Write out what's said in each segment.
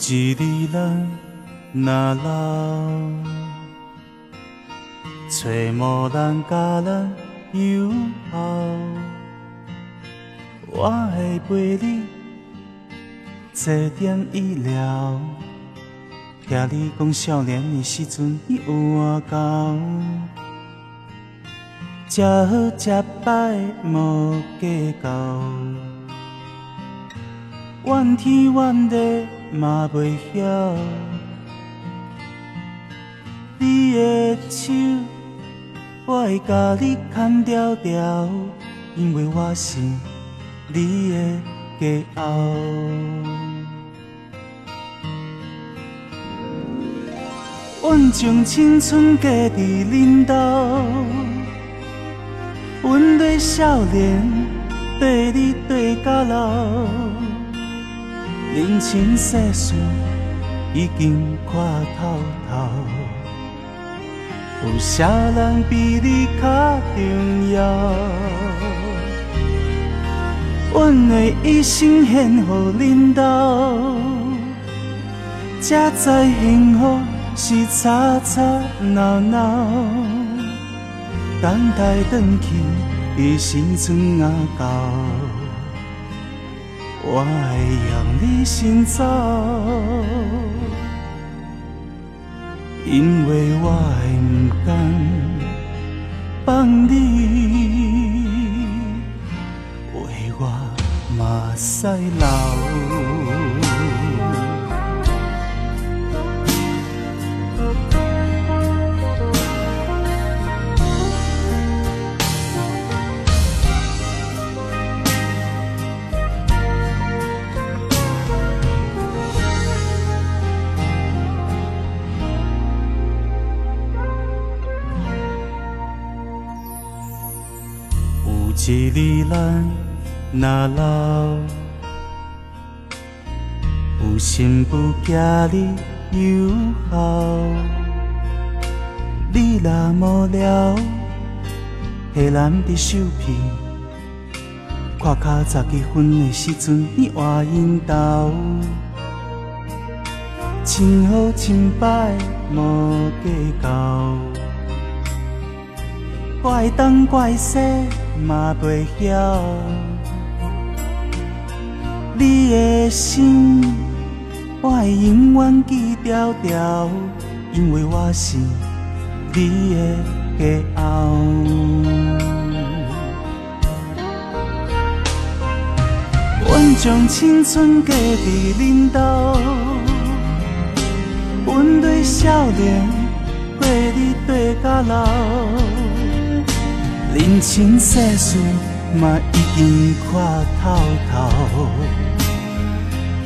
一日咱若老，找无人甲咱友好，我会陪你坐点医疗，听你讲少年的时阵你有偌高，食好食歹无计较，怨天怨地嘛袂晓，你的手我会甲你牵条条，因为我是你的骄傲。阮将青春加伫恁兜，阮对少年跟你跟到老，人情世事已经看透透，有啥人比你较重要？阮的一生献乎恁兜，才知幸福。是吵吵闹闹，等待转去的时阵啊到，我会让你先走，因为我会不甘放你，为我目屎流。一日咱若老，有心不惊你友好。你若无聊，下咱伫手边，看脚十几分的时阵，你换引导，亲好亲歹无计较，怪东怪西。嘛袂晓，你的心我会永远记牢牢，因为我是你的骄傲。阮将青春嫁伫恁兜，阮对少年过日对甲老。人情世事嘛已经看透透，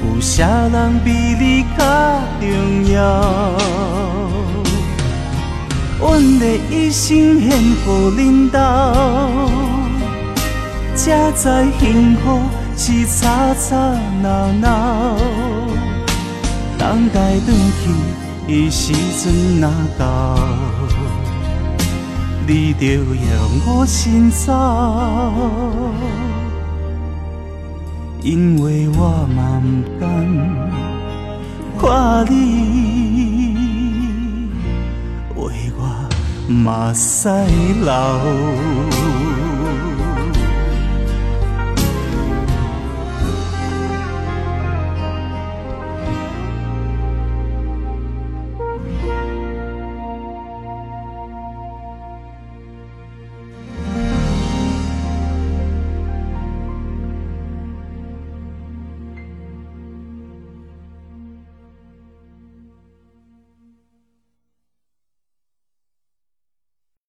有啥人比你较重要？阮的一生献予恁兜，才知幸福是吵吵闹闹，等待转去的时阵若到。你就让我先走，因为我嘛不甘看你为我目屎流。